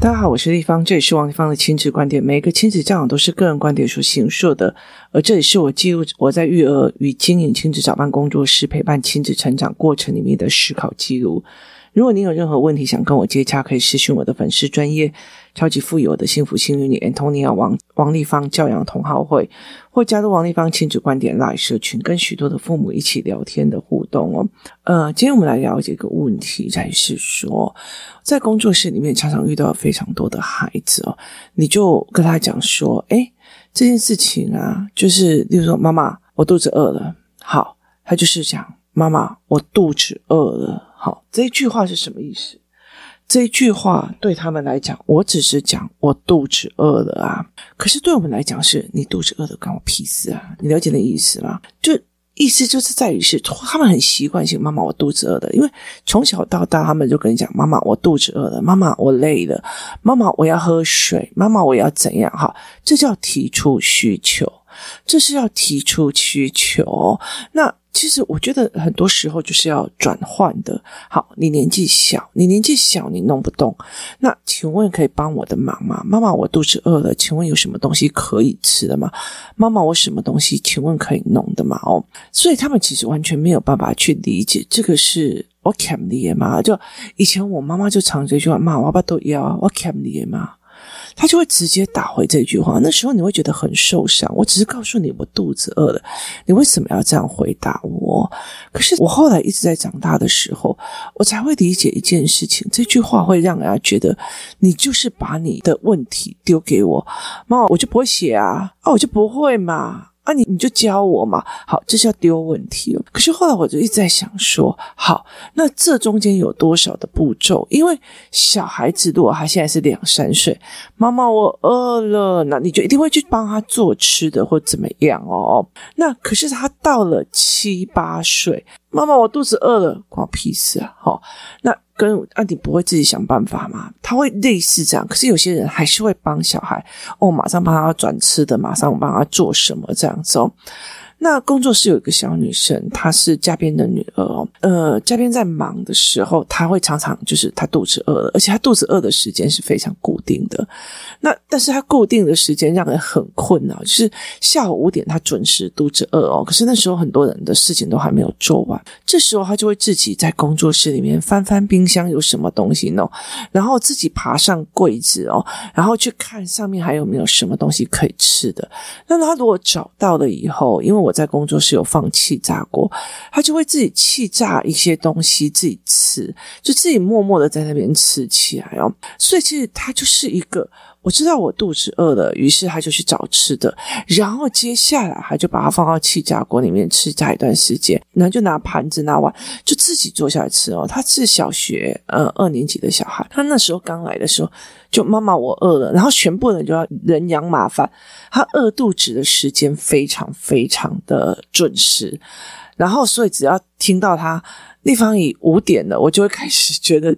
大家好，我是立方，这里是王立方的亲子观点。每一个亲子教养都是个人观点所形塑的，而这里是我记录我在育儿与经营亲子早班工作室陪伴亲子成长过程里面的思考记录。如果您有任何问题想跟我接洽，可以私讯我的粉丝专业超级富有的幸福幸运女 Antonia 王王丽芳教养同好会，或加入王丽芳亲子观点 Live 社群，跟许多的父母一起聊天的互动哦。呃，今天我们来了解一个问题，在是说，在工作室里面常常遇到非常多的孩子哦，你就跟他讲说，诶，这件事情啊，就是例如说，妈妈，我肚子饿了，好，他就是讲，妈妈，我肚子饿了。好，这一句话是什么意思？这一句话对他们来讲，我只是讲我肚子饿了啊。可是对我们来讲，是你肚子饿了，关我屁事啊！你了解那意思吗？就意思就是在于是他们很习惯性，妈妈我肚子饿了，因为从小到大他们就跟你讲，妈妈我肚子饿了，妈妈我累了，妈妈我要喝水，妈妈我要怎样？哈，这叫提出需求，这是要提出需求。那。其实我觉得很多时候就是要转换的。好，你年纪小，你年纪小，你弄不动。那请问可以帮我的忙吗？妈妈，我肚子饿了，请问有什么东西可以吃的吗？妈妈，我什么东西请问可以弄的吗？哦，所以他们其实完全没有办法去理解这个是我欠你的吗？就以前我妈妈就常这句话：妈，我爸都要我欠你的吗？他就会直接打回这句话，那时候你会觉得很受伤。我只是告诉你我肚子饿了，你为什么要这样回答我？可是我后来一直在长大的时候，我才会理解一件事情：这句话会让人家觉得你就是把你的问题丢给我，妈，我就不会写啊，啊，我就不会嘛。啊你，你就教我嘛，好，这是要丢问题了。可是后来我就一直在想说，好，那这中间有多少的步骤？因为小孩子如果他现在是两三岁，妈妈我饿了，那你就一定会去帮他做吃的或怎么样哦。那可是他到了七八岁，妈妈我肚子饿了，关我屁事啊！好，那。跟啊，你不会自己想办法吗？他会类似这样，可是有些人还是会帮小孩哦，马上帮他转吃的，马上帮他做什么这样子哦。那工作室有一个小女生，她是嘉宾的女儿哦。呃，嘉宾在忙的时候，她会常常就是她肚子饿了，而且她肚子饿的时间是非常固定的。那但是她固定的时间让人很困扰，就是下午五点她准时肚子饿哦。可是那时候很多人的事情都还没有做完，这时候她就会自己在工作室里面翻翻冰箱有什么东西呢？然后自己爬上柜子哦，然后去看上面还有没有什么东西可以吃的。那她如果找到了以后，因为我。在工作室有放气炸锅，他就会自己气炸一些东西自己吃，就自己默默的在那边吃起来哦。所以其实他就是一个，我知道我肚子饿了，于是他就去找吃的，然后接下来他就把它放到气炸锅里面吃炸一段时间，然后就拿盘子拿碗就自己坐下来吃哦。他是小学呃二年级的小孩，他那时候刚来的时候。就妈妈，我饿了，然后全部人就要人仰马翻。他饿肚子的时间非常非常的准时，然后所以只要听到他立方已五点了，我就会开始觉得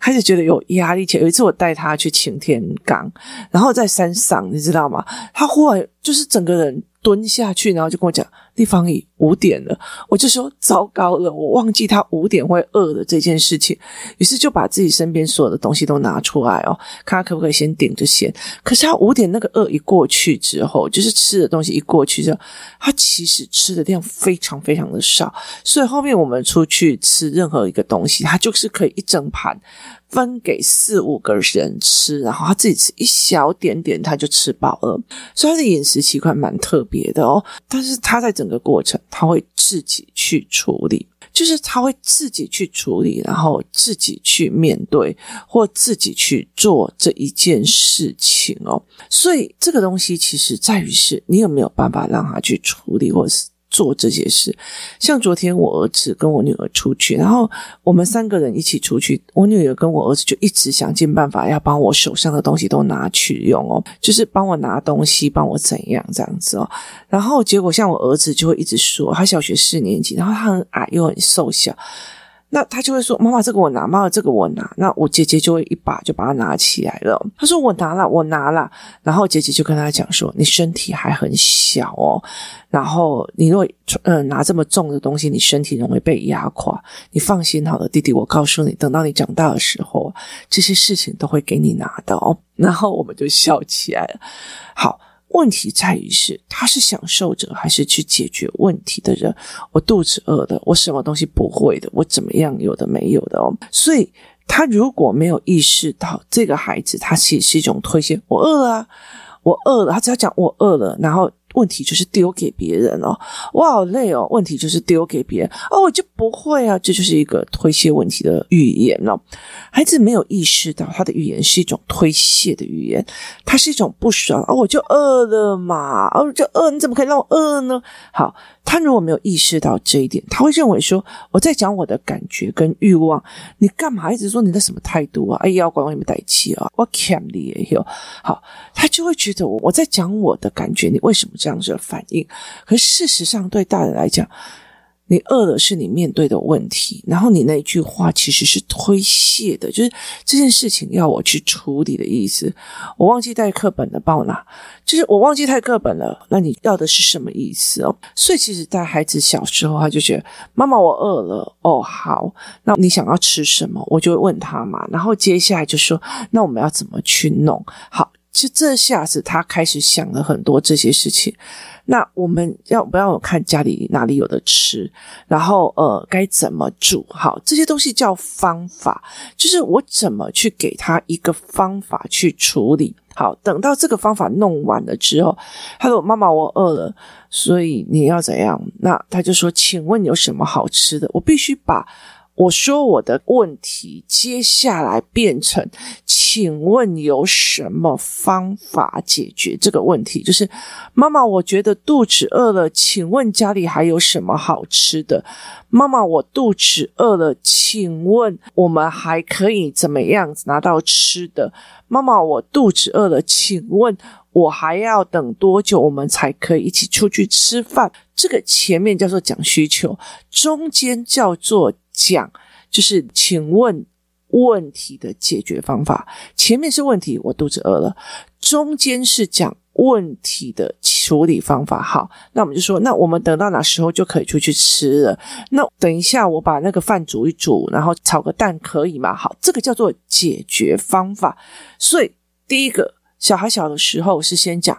开始觉得有压力。且有一次我带他去擎天岗，然后在山上，你知道吗？他忽然就是整个人。蹲下去，然后就跟我讲：“地方已五点了。”我就说：“糟糕了，我忘记他五点会饿的这件事情。”于是就把自己身边所有的东西都拿出来哦，看他可不可以先顶着先。可是他五点那个饿一过去之后，就是吃的东西一过去之后，他其实吃的量非常非常的少。所以后面我们出去吃任何一个东西，他就是可以一整盘。分给四五个人吃，然后他自己吃一小点点，他就吃饱了。所以他的饮食习惯蛮特别的哦。但是他在整个过程，他会自己去处理，就是他会自己去处理，然后自己去面对，或自己去做这一件事情哦。所以这个东西其实在于是你有没有办法让他去处理，或是。做这些事，像昨天我儿子跟我女儿出去，然后我们三个人一起出去，我女儿跟我儿子就一直想尽办法要帮我手上的东西都拿去用哦，就是帮我拿东西，帮我怎样这样子哦。然后结果像我儿子就会一直说，他小学四年级，然后他很矮又很瘦小，那他就会说：“妈妈，这个我拿，妈妈这个我拿。”那我姐姐就会一把就把它拿起来了。他说：“我拿了，我拿了。”然后姐姐就跟他讲说：“你身体还很小哦，然后你如果呃拿这么重的东西，你身体容易被压垮。你放心好了，弟弟，我告诉你，等到你长大的时候，这些事情都会给你拿的哦。”然后我们就笑起来了。好。问题在于是他是享受者还是去解决问题的人？我肚子饿的，我什么东西不会的，我怎么样有的没有的哦。所以他如果没有意识到这个孩子，他其实是一种推卸。我饿了啊，我饿了。他只要讲我饿了，然后。问题就是丢给别人哦，我好累哦。问题就是丢给别人哦，我就不会啊。这就是一个推卸问题的语言哦。孩子没有意识到他的语言是一种推卸的语言，它是一种不爽哦，我就饿了嘛，哦，就饿，你怎么可以让我饿呢？好。他如果没有意识到这一点，他会认为说我在讲我的感觉跟欲望，你干嘛一直说你的什么态度啊？哎呀，要管我有没有带气啊？我欠你也有好，他就会觉得我我在讲我的感觉，你为什么这样子的反应？可事实上，对大人来讲。你饿了是你面对的问题，然后你那句话其实是推卸的，就是这件事情要我去处理的意思。我忘记带课本了，帮我拿。就是我忘记带课本了，那你要的是什么意思哦？所以其实，在孩子小时候，他就觉得妈妈我饿了哦，好，那你想要吃什么？我就会问他嘛，然后接下来就说，那我们要怎么去弄？好，就这下子他开始想了很多这些事情。那我们要不要看家里哪里有的吃？然后呃，该怎么煮？好，这些东西叫方法，就是我怎么去给他一个方法去处理。好，等到这个方法弄完了之后，他说：“妈妈，我饿了，所以你要怎样？”那他就说：“请问有什么好吃的？”我必须把。我说我的问题，接下来变成，请问有什么方法解决这个问题？就是妈妈，我觉得肚子饿了，请问家里还有什么好吃的？妈妈，我肚子饿了，请问我们还可以怎么样拿到吃的？妈妈，我肚子饿了，请问我还要等多久，我们才可以一起出去吃饭？这个前面叫做讲需求，中间叫做。讲就是，请问问题的解决方法。前面是问题，我肚子饿了；中间是讲问题的处理方法。好，那我们就说，那我们等到哪时候就可以出去吃了？那等一下我把那个饭煮一煮，然后炒个蛋可以吗？好，这个叫做解决方法。所以第一个，小孩小的时候是先讲。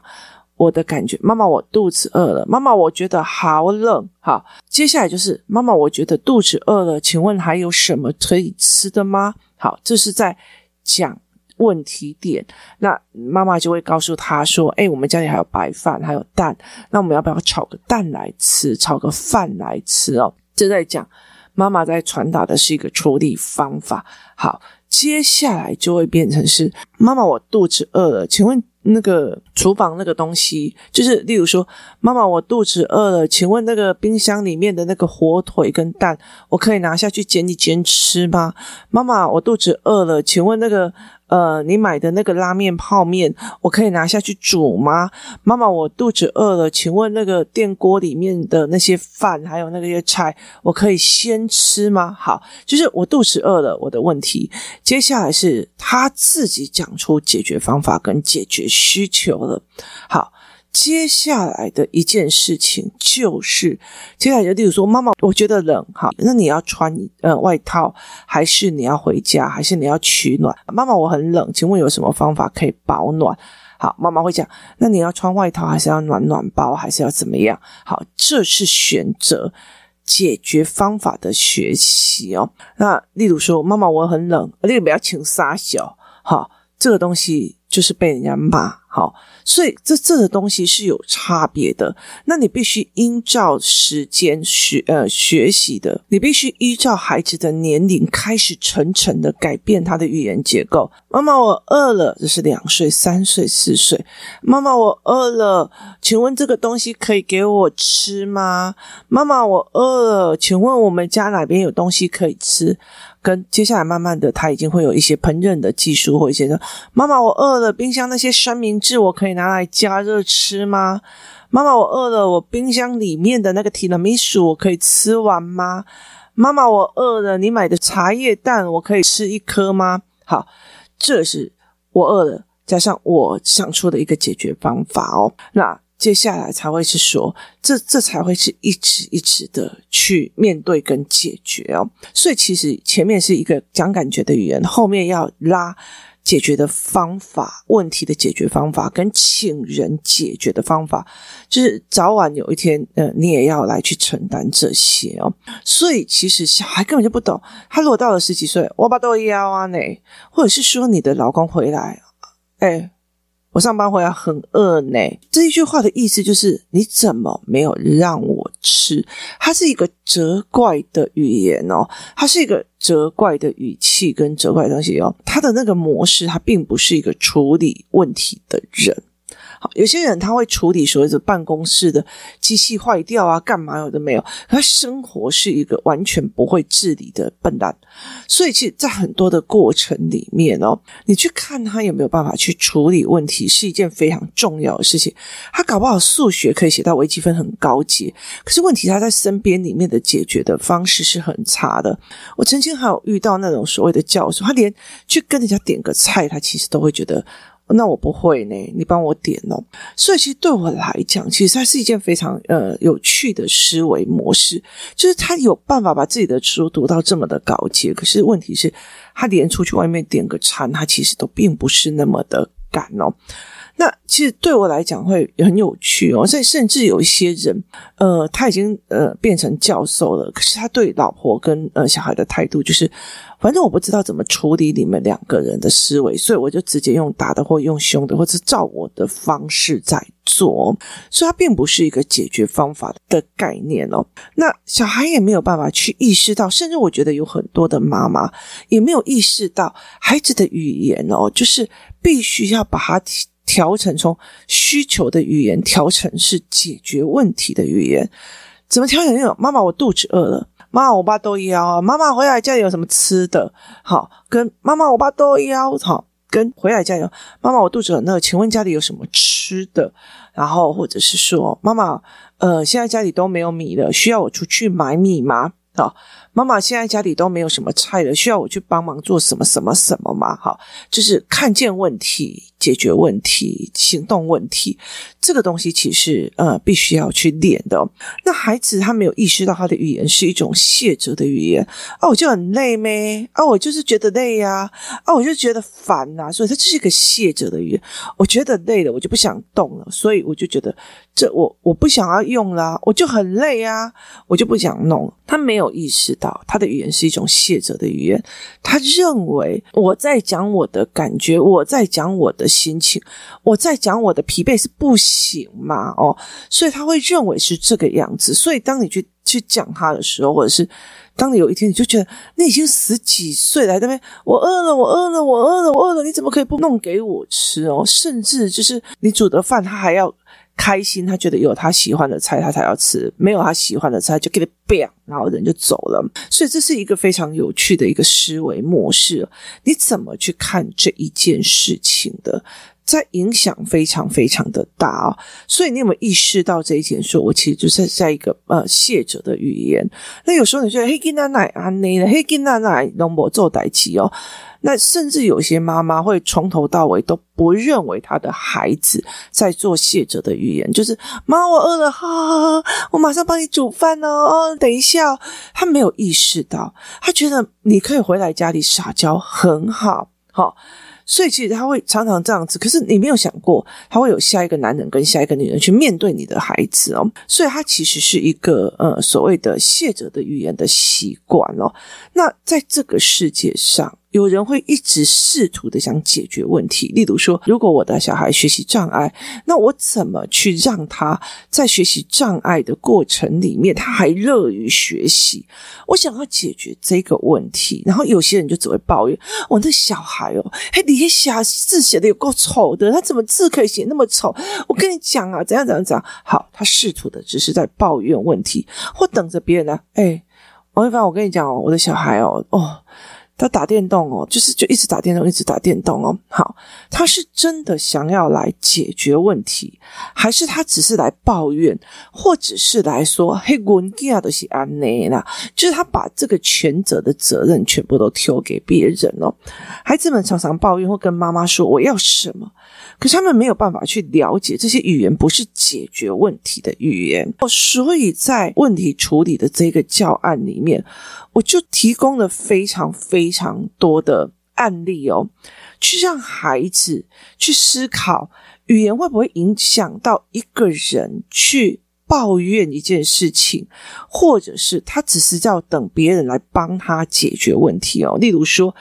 我的感觉，妈妈，我肚子饿了。妈妈，我觉得好冷。好，接下来就是妈妈，我觉得肚子饿了。请问还有什么可以吃的吗？好，这是在讲问题点。那妈妈就会告诉他说：“诶，我们家里还有白饭，还有蛋。那我们要不要炒个蛋来吃？炒个饭来吃哦？”这在讲妈妈在传达的是一个处理方法。好，接下来就会变成是妈妈，我肚子饿了。请问。那个厨房那个东西，就是例如说，妈妈，我肚子饿了，请问那个冰箱里面的那个火腿跟蛋，我可以拿下去煎一煎吃吗？妈妈，我肚子饿了，请问那个。呃，你买的那个拉面泡面，我可以拿下去煮吗？妈妈，我肚子饿了，请问那个电锅里面的那些饭还有那些菜，我可以先吃吗？好，就是我肚子饿了，我的问题。接下来是他自己讲出解决方法跟解决需求了。好。接下来的一件事情就是，接下来就例如说，妈妈，我觉得冷，好，那你要穿呃外套，还是你要回家，还是你要取暖？妈妈，我很冷，请问有什么方法可以保暖？好，妈妈会讲，那你要穿外套，还是要暖暖包，还是要怎么样？好，这是选择解决方法的学习哦。那例如说，妈妈，我很冷，你不要请撒小，好，这个东西就是被人家骂。好，所以这这个东西是有差别的。那你必须依照时间学呃学习的，你必须依照孩子的年龄开始层层的改变他的语言结构。妈妈，我饿了，这是两岁、三岁、四岁。妈妈，我饿了，请问这个东西可以给我吃吗？妈妈，我饿了，请问我们家哪边有东西可以吃？跟接下来慢慢的，他已经会有一些烹饪的技术，或一些说，妈妈，我饿了，冰箱那些三明是我可以拿来加热吃吗？妈妈，我饿了，我冰箱里面的那个提拉米苏我可以吃完吗？妈妈，我饿了，你买的茶叶蛋我可以吃一颗吗？好，这是我饿了，加上我想出的一个解决方法哦。那接下来才会是说，这这才会是一直一直的去面对跟解决哦。所以其实前面是一个讲感觉的语言，后面要拉。解决的方法，问题的解决方法，跟请人解决的方法，就是早晚有一天，呃，你也要来去承担这些哦。所以其实小孩根本就不懂，他如果到了十几岁，我爸都要啊呢，或者是说你的老公回来，哎。我上班回来很饿呢，这一句话的意思就是你怎么没有让我吃？它是一个责怪的语言哦，它是一个责怪的语气跟责怪的东西哦，它的那个模式，它并不是一个处理问题的人。好，有些人他会处理所谓的办公室的机器坏掉啊，干嘛有的没有。他生活是一个完全不会治理的笨蛋，所以其实，在很多的过程里面哦，你去看他有没有办法去处理问题，是一件非常重要的事情。他搞不好数学可以写到微积分很高阶，可是问题他在身边里面的解决的方式是很差的。我曾经还有遇到那种所谓的教授，他连去跟人家点个菜，他其实都会觉得。那我不会呢，你帮我点哦。所以其实对我来讲，其实它是一件非常呃有趣的思维模式，就是他有办法把自己的书读到这么的高阶，可是问题是，他连出去外面点个餐，他其实都并不是那么的敢哦。那其实对我来讲会很有趣哦，所以甚至有一些人，呃，他已经呃变成教授了，可是他对老婆跟呃小孩的态度就是，反正我不知道怎么处理你们两个人的思维，所以我就直接用打的或用凶的，或者照我的方式在做，所以它并不是一个解决方法的概念哦。那小孩也没有办法去意识到，甚至我觉得有很多的妈妈也没有意识到，孩子的语言哦，就是必须要把它。调成从需求的语言调成是解决问题的语言，怎么调整？那种妈妈，我肚子饿了。妈妈，我爸都要啊。妈妈回来家里有什么吃的？好，跟妈妈，我爸都要。好，跟回来家里，妈妈，我肚子很饿，请问家里有什么吃的？然后或者是说，妈妈，呃，现在家里都没有米了，需要我出去买米吗？好。妈妈，现在家里都没有什么菜了，需要我去帮忙做什么什么什么吗？好，就是看见问题、解决问题、行动问题，这个东西其实呃必须要去练的。那孩子他没有意识到他的语言是一种卸责的语言啊，我就很累咩？啊，我就是觉得累呀，啊，我就觉得烦呐，所以他这是一个卸责的语言。我觉得累了，我就不想动了，所以我就觉得这我我不想要用啦，我就很累啊，我就不想弄。他没有意识到。他的语言是一种谢责的语言，他认为我在讲我的感觉，我在讲我的心情，我在讲我的疲惫是不行嘛？哦，所以他会认为是这个样子。所以当你去去讲他的时候，或者是当你有一天你就觉得你已经十几岁了，对不对？我饿了，我饿了，我饿了，我饿了，你怎么可以不弄给我吃哦？甚至就是你煮的饭，他还要。开心，他觉得有他喜欢的菜，他才要吃；没有他喜欢的菜，就给他 bang，然后人就走了。所以这是一个非常有趣的一个思维模式。你怎么去看这一件事情的？在影响非常非常的大哦。所以你有没有意识到这一点？说我其实就是在一个呃卸者的语言。那有时候你觉得嘿，囡仔奶安内的，嘿，囡仔奶拢无做代志哦。那甚至有些妈妈会从头到尾都不认为她的孩子在做卸者的语言，就是妈，我饿了，哈，我马上帮你煮饭哦。等一下哦，她没有意识到，她觉得你可以回来家里撒娇很好，好。所以其实他会常常这样子，可是你没有想过他会有下一个男人跟下一个女人去面对你的孩子哦。所以他其实是一个呃所谓的卸责的语言的习惯哦。那在这个世界上。有人会一直试图的想解决问题，例如说，如果我的小孩学习障碍，那我怎么去让他在学习障碍的过程里面，他还乐于学习？我想要解决这个问题，然后有些人就只会抱怨：我的小孩哦，嘿，你写字写的有够丑的，他怎么字可以写那么丑？我跟你讲啊，怎样怎样怎样？好，他试图的只是在抱怨问题，或等着别人来。哎，王一凡，我跟你讲哦，我的小孩哦，哦。他打电动哦，就是就一直打电动，一直打电动哦。好，他是真的想要来解决问题，还是他只是来抱怨，或者是来说嘿，我家都是安内啦，就是他把这个全责的责任全部都丢给别人哦。孩子们常常抱怨或跟妈妈说我要什么，可是他们没有办法去了解这些语言不是解决问题的语言哦，所以在问题处理的这个教案里面。我就提供了非常非非常多的案例哦，去让孩子去思考语言会不会影响到一个人去抱怨一件事情，或者是他只是要等别人来帮他解决问题哦。例如说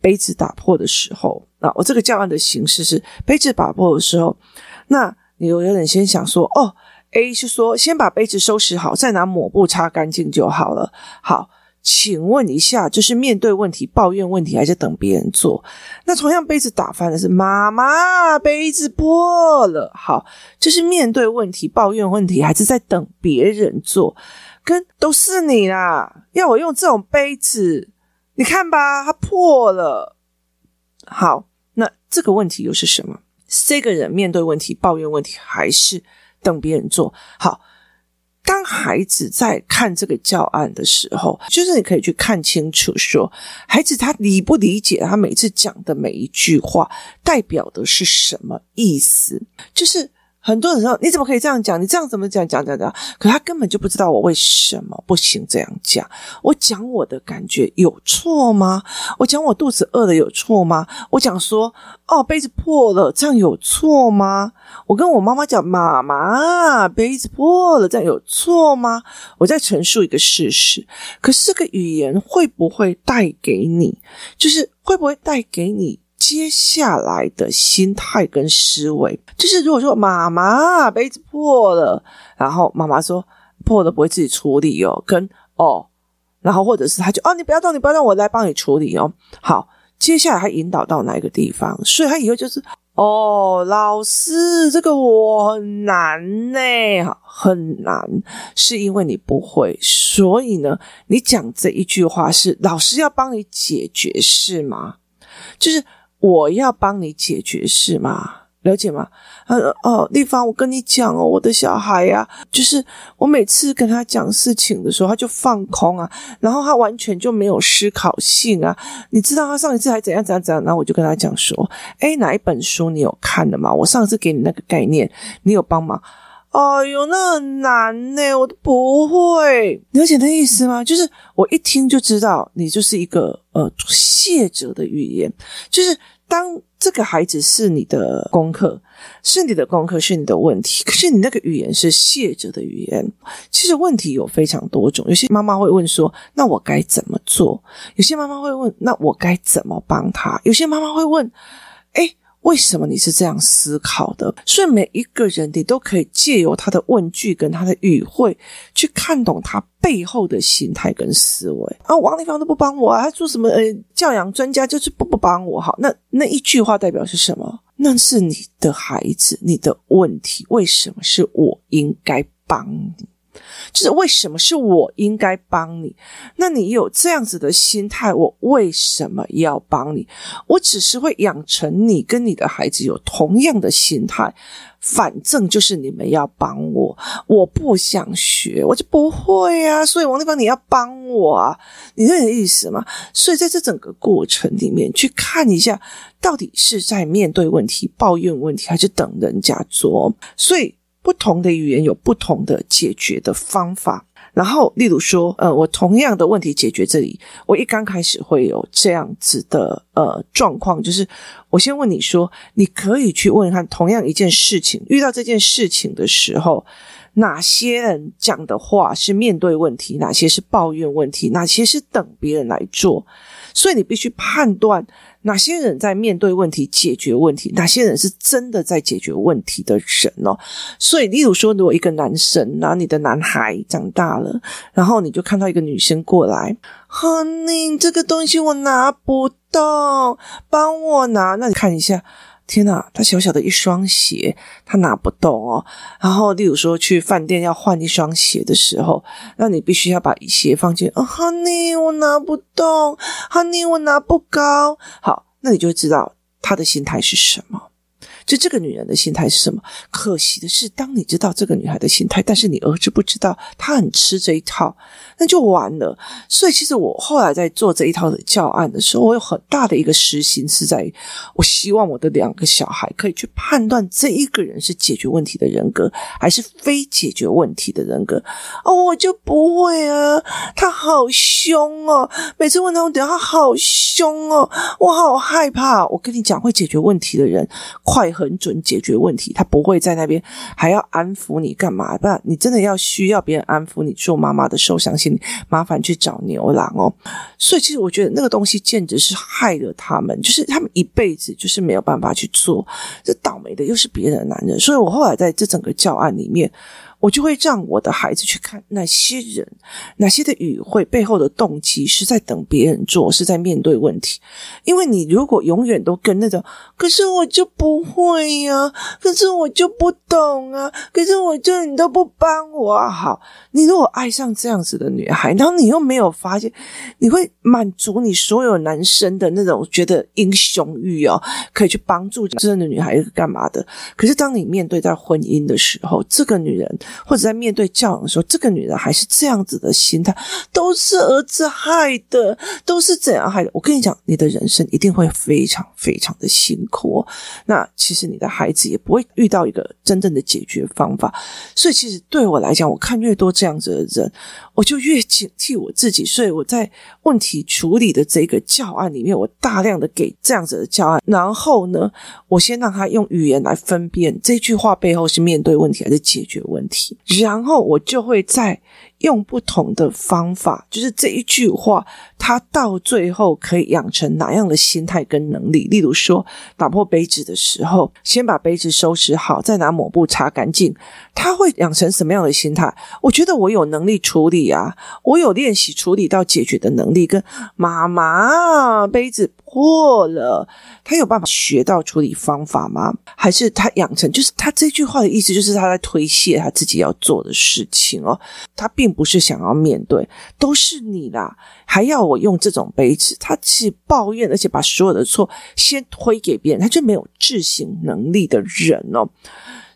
杯子打破的时候，那我这个教案的形式是杯子打破的时候，那你有有点先想说哦，A 是说先把杯子收拾好，再拿抹布擦干净就好了。好。请问一下，就是面对问题抱怨问题，还是等别人做？那同样杯子打翻的是妈妈，杯子破了。好，就是面对问题抱怨问题，还是在等别人做？跟都是你啦，要我用这种杯子，你看吧，它破了。好，那这个问题又是什么？这个人面对问题抱怨问题，还是等别人做？好。当孩子在看这个教案的时候，就是你可以去看清楚，说孩子他理不理解他每次讲的每一句话代表的是什么意思，就是。很多人说，你怎么可以这样讲？你这样怎么讲讲讲讲？可他根本就不知道我为什么不行这样讲。我讲我的感觉有错吗？我讲我肚子饿了有错吗？我讲说哦，杯子破了，这样有错吗？我跟我妈妈讲，妈妈，杯子破了，这样有错吗？我在陈述一个事实。可是这个语言会不会带给你？就是会不会带给你？接下来的心态跟思维，就是如果说妈妈杯子破了，然后妈妈说破了不会自己处理哦，跟哦，然后或者是他就哦，你不要动，你不要动，我来帮你处理哦。好，接下来他引导到哪一个地方？所以他以后就是哦，老师这个我很难呢，很难，是因为你不会，所以呢，你讲这一句话是老师要帮你解决是吗？就是。我要帮你解决是吗？了解吗？呃哦，丽芳，我跟你讲哦，我的小孩呀、就是我每次跟他讲事情的时候，他就放空啊，然后他完全就没有思考性啊。你知道他上一次还怎样怎样怎样？然后我就跟他讲说，诶，哪一本书你有看的吗？我上次给你那个概念，你有帮忙？哎呦，那很难呢，我都不会。了解那意思吗？就是我一听就知道，你就是一个呃谢哲的语言，就是。当这个孩子是你的功课，是你的功课，是你的问题，可是你那个语言是谢哲的语言。其实问题有非常多种，有些妈妈会问说：“那我该怎么做？”有些妈妈会问：“那我该怎么帮他？”有些妈妈会问：“。”为什么你是这样思考的？所以每一个人，你都可以借由他的问句跟他的语汇，去看懂他背后的心态跟思维。啊，王立芳都不帮我啊，他做什么？呃，教养专家就是不不帮我。好，那那一句话代表是什么？那是你的孩子，你的问题，为什么是我应该帮你？就是为什么是我应该帮你？那你有这样子的心态，我为什么要帮你？我只是会养成你跟你的孩子有同样的心态，反正就是你们要帮我，我不想学，我就不会啊。所以王丽芳，你要帮我啊，你这个意思吗？所以在这整个过程里面，去看一下，到底是在面对问题、抱怨问题，还是等人家做？所以。不同的语言有不同的解决的方法。然后，例如说，呃，我同样的问题解决这里，我一刚开始会有这样子的呃状况，就是我先问你说，你可以去问看，同样一件事情，遇到这件事情的时候，哪些人讲的话是面对问题，哪些是抱怨问题，哪些是等别人来做。所以你必须判断哪些人在面对问题、解决问题，哪些人是真的在解决问题的人哦。所以，例如说，如果一个男生，然后你的男孩长大了，然后你就看到一个女生过来，Honey，这个东西我拿不动，帮我拿。那你看一下，天呐，他小小的一双鞋，他拿不动哦。然后，例如说去饭店要换一双鞋的时候，那你必须要把鞋放进。哦，Honey，我拿不动，Honey，我拿不高。好，那你就知道他的心态是什么。就这个女人的心态是什么？可惜的是，当你知道这个女孩的心态，但是你儿子不知道，她很吃这一套，那就完了。所以，其实我后来在做这一套的教案的时候，我有很大的一个私心是在于，我希望我的两个小孩可以去判断这一个人是解决问题的人格，还是非解决问题的人格。哦，我就不会啊，他好凶哦，每次问他问题，他好凶哦，我好害怕。我跟你讲，会解决问题的人，快。很准解决问题，他不会在那边还要安抚你干嘛？不然你真的要需要别人安抚你，做妈妈的受伤心，麻烦去找牛郎哦。所以其实我觉得那个东西简直是害了他们，就是他们一辈子就是没有办法去做，这倒霉的又是别人的男人。所以我后来在这整个教案里面。我就会让我的孩子去看哪些人，哪些的语汇背后的动机是在等别人做，是在面对问题。因为你如果永远都跟那种，可是我就不会呀，可是我就不懂啊，可是我就你都不帮我。好，你如果爱上这样子的女孩，然后你又没有发现，你会满足你所有男生的那种觉得英雄欲哦，可以去帮助这样的女孩子干嘛的？可是当你面对在婚姻的时候，这个女人。或者在面对教养的时候，这个女人还是这样子的心态，都是儿子害的，都是怎样害的？我跟你讲，你的人生一定会非常非常的辛苦哦。那其实你的孩子也不会遇到一个真正的解决方法。所以，其实对我来讲，我看越多这样子的人，我就越警惕我自己。所以我在问题处理的这个教案里面，我大量的给这样子的教案，然后呢，我先让他用语言来分辨这句话背后是面对问题还是解决问题。然后我就会在用不同的方法，就是这一句话，他到最后可以养成哪样的心态跟能力？例如说，打破杯子的时候，先把杯子收拾好，再拿抹布擦干净，他会养成什么样的心态？我觉得我有能力处理啊，我有练习处理到解决的能力。跟妈妈，杯子破了，他有办法学到处理方法吗？还是他养成？就是他这句话的意思，就是他在推卸他自己要做的事情哦，他并不是想要面对，都是你啦，还要我用这种杯子？他只抱怨，而且把所有的错先推给别人，他就没有自省能力的人哦。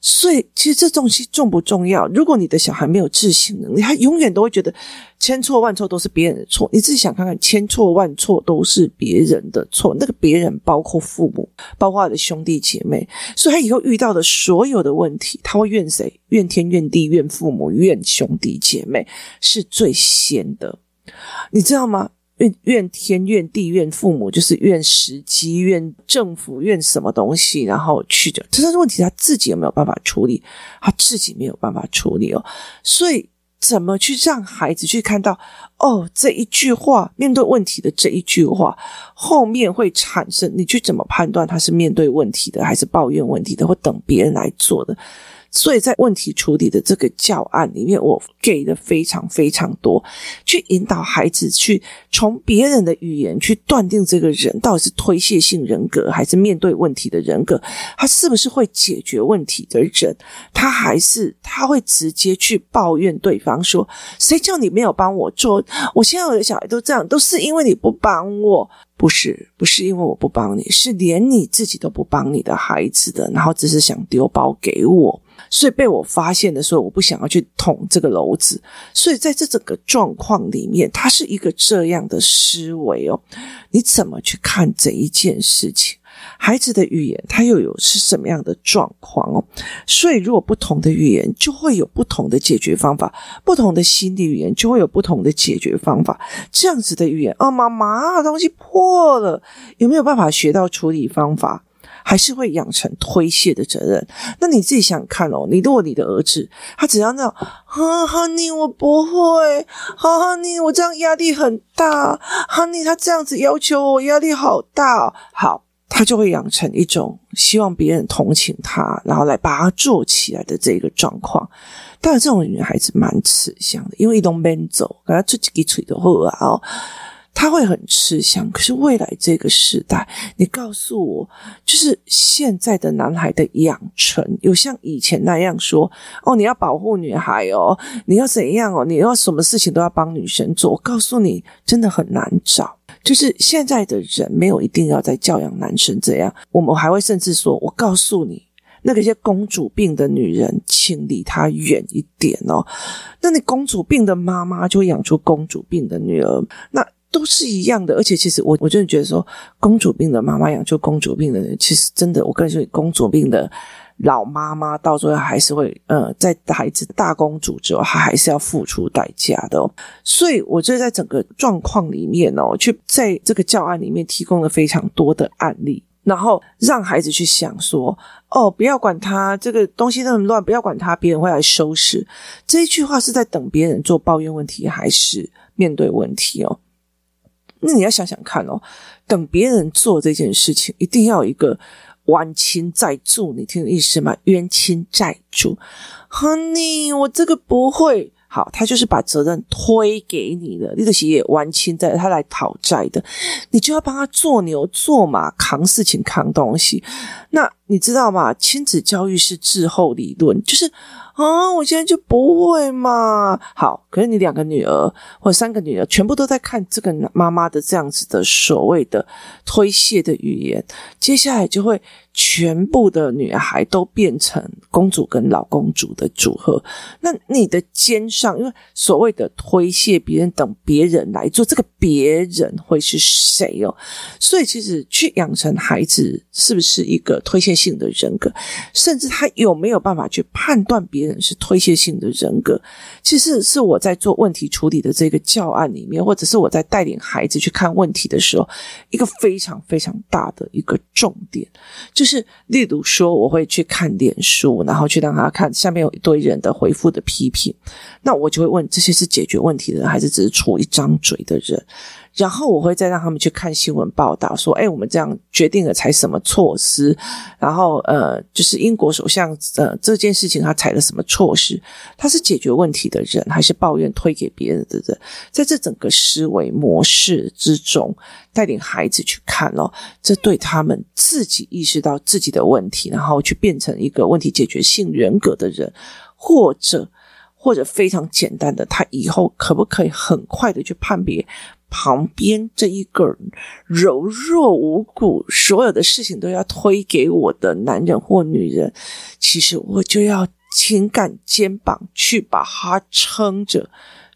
所以，其实这东西重不重要？如果你的小孩没有自省能力，他永远都会觉得千错万错都是别人的错。你自己想看看，千错万错都是别人的错，那个别人包括父母，包括他的兄弟姐妹。所以他以后遇到的所有的问题，他会怨谁？怨天怨地，怨父母，怨兄弟姐妹，是最先的。你知道吗？怨怨天怨地怨父母，就是怨时机怨政府怨什么东西，然后去的。这是问题，他自己有没有办法处理？他自己没有办法处理哦。所以，怎么去让孩子去看到哦？这一句话面对问题的这一句话后面会产生，你去怎么判断他是面对问题的，还是抱怨问题的，或等别人来做的？所以在问题处理的这个教案里面，我给的非常非常多，去引导孩子去从别人的语言去断定这个人到底是推卸性人格，还是面对问题的人格，他是不是会解决问题的人，他还是他会直接去抱怨对方说：“谁叫你没有帮我做？我现在我的小孩都这样，都是因为你不帮我。”不是，不是因为我不帮你，是连你自己都不帮你的孩子的，然后只是想丢包给我。所以被我发现的时候，我不想要去捅这个篓子。所以在这整个状况里面，它是一个这样的思维哦。你怎么去看这一件事情？孩子的语言，他又有是什么样的状况哦？所以，如果不同的语言，就会有不同的解决方法；不同的心理语言，就会有不同的解决方法。这样子的语言，哦，妈妈，东西破了，有没有办法学到处理方法？还是会养成推卸的责任。那你自己想看哦，你如果你的儿子，他只要那种，哈哈，你我不会，哈哈，你我这样压力很大，哈尼他这样子要求我，压力好大。好，他就会养成一种希望别人同情他，然后来把他做起来的这个状况。当然，这种女孩子蛮吃香的，因为一东边走，给他出几个锤的话哦。他会很吃香。可是未来这个时代，你告诉我，就是现在的男孩的养成，有像以前那样说哦，你要保护女孩哦，你要怎样哦，你要什么事情都要帮女生做。我告诉你，真的很难找。就是现在的人没有一定要在教养男生这样，我们还会甚至说，我告诉你。那个些公主病的女人，请离她远一点哦。那你公主病的妈妈就养出公主病的女儿，那都是一样的。而且其实我我真的觉得说，公主病的妈妈养出公主病的人，其实真的，我跟你说，公主病的老妈妈到最后还是会，呃，在孩子大公主之后，她还是要付出代价的哦。所以我觉得在整个状况里面哦，去在这个教案里面提供了非常多的案例。然后让孩子去想说：“哦，不要管他，这个东西那么乱，不要管他，别人会来收拾。”这一句话是在等别人做抱怨问题，还是面对问题哦？那你要想想看哦，等别人做这件事情，一定要有一个冤亲债主，你听意思吗？冤亲债主，Honey，我这个不会。好，他就是把责任推给你的，你的企业完清债他来讨债的，你就要帮他做牛做马，扛事情扛东西。那你知道吗？亲子教育是滞后理论，就是。啊，我现在就不会嘛。好，可是你两个女儿或三个女儿全部都在看这个妈妈的这样子的所谓的推卸的语言，接下来就会全部的女孩都变成公主跟老公主的组合。那你的肩上，因为所谓的推卸别人，等别人来做，这个别人会是谁哦？所以其实去养成孩子是不是一个推卸性的人格，甚至他有没有办法去判断别人。是推卸性的人格，其实是我在做问题处理的这个教案里面，或者是我在带领孩子去看问题的时候，一个非常非常大的一个重点，就是例如说，我会去看脸书，然后去让他看下面有一堆人的回复的批评，那我就会问：这些是解决问题的人，还是只是出一张嘴的人？然后我会再让他们去看新闻报道，说：“哎，我们这样决定了采什么措施？然后呃，就是英国首相呃这件事情他采了什么措施？他是解决问题的人，还是抱怨推给别人的人？在这整个思维模式之中，带领孩子去看哦，这对他们自己意识到自己的问题，然后去变成一个问题解决性人格的人，或者或者非常简单的，他以后可不可以很快的去判别？”旁边这一个柔弱无骨，所有的事情都要推给我的男人或女人，其实我就要情感肩膀去把他撑着，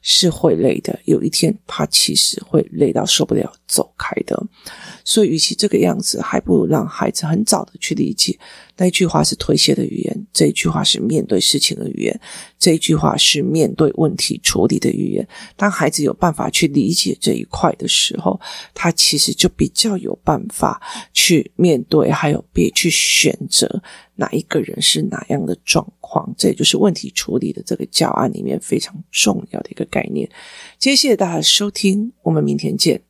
是会累的。有一天，他其实会累到受不了，走开的。所以，与其这个样子，还不如让孩子很早的去理解，那一句话是推卸的语言，这一句话是面对事情的语言，这一句话是面对问题处理的语言。当孩子有办法去理解这一块的时候，他其实就比较有办法去面对，还有别去选择哪一个人是哪样的状况。这也就是问题处理的这个教案里面非常重要的一个概念。今天谢谢大家收听，我们明天见。